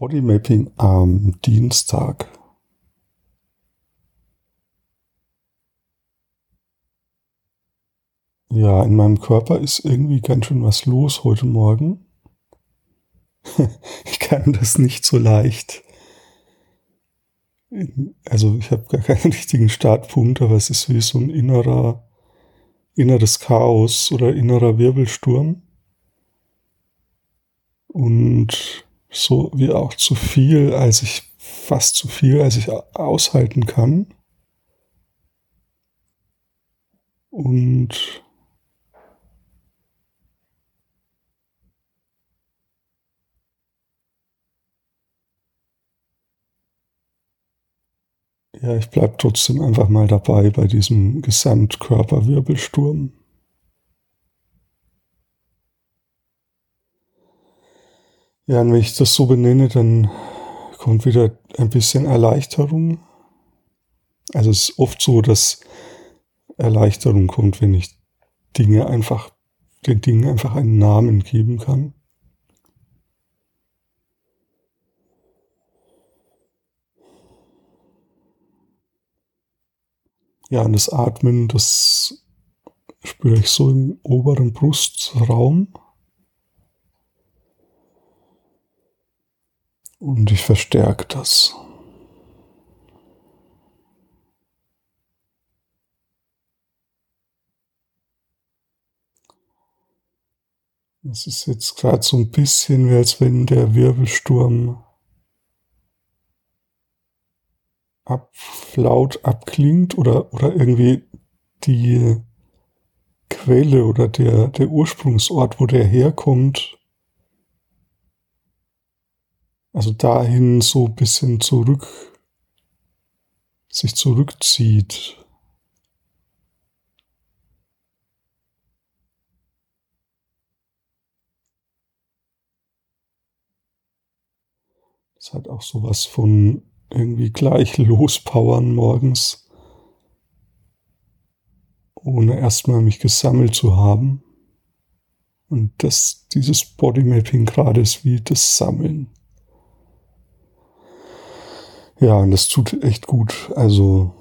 Bodymapping am Dienstag. Ja, in meinem Körper ist irgendwie ganz schön was los heute Morgen. ich kann das nicht so leicht. Also ich habe gar keinen richtigen Startpunkt, aber es ist wie so ein innerer, inneres Chaos oder innerer Wirbelsturm. Und so wie auch zu viel, als ich fast zu viel, als ich aushalten kann. Und ja, ich bleib trotzdem einfach mal dabei bei diesem Gesamtkörperwirbelsturm. Ja, und wenn ich das so benenne, dann kommt wieder ein bisschen Erleichterung. Also es ist oft so, dass Erleichterung kommt, wenn ich Dinge einfach, den Dingen einfach einen Namen geben kann. Ja, und das Atmen, das spüre ich so im oberen Brustraum. Und ich verstärke das. Es ist jetzt gerade so ein bisschen wie als wenn der Wirbelsturm ab, laut abklingt oder, oder irgendwie die Quelle oder der, der Ursprungsort, wo der herkommt, also dahin so ein bisschen zurück, sich zurückzieht. Es hat auch sowas von irgendwie gleich lospowern morgens, ohne erstmal mich gesammelt zu haben. Und das, dieses Bodymapping gerade ist wie das Sammeln. Ja, und das tut echt gut. Also,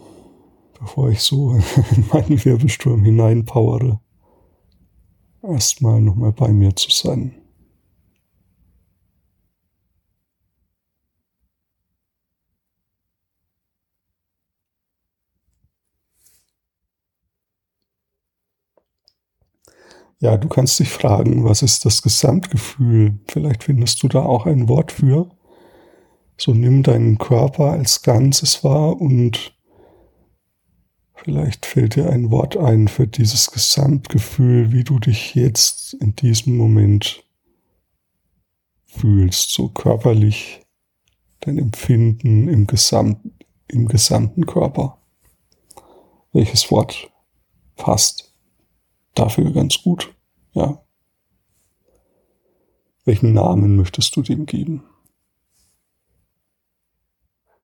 bevor ich so in meinen Wirbelsturm hineinpowere, erstmal nochmal bei mir zu sein. Ja, du kannst dich fragen, was ist das Gesamtgefühl? Vielleicht findest du da auch ein Wort für. So nimm deinen Körper als Ganzes wahr und vielleicht fällt dir ein Wort ein für dieses Gesamtgefühl, wie du dich jetzt in diesem Moment fühlst, so körperlich, dein Empfinden im, Gesamt, im gesamten Körper. Welches Wort passt dafür ganz gut? Ja. Welchen Namen möchtest du dem geben?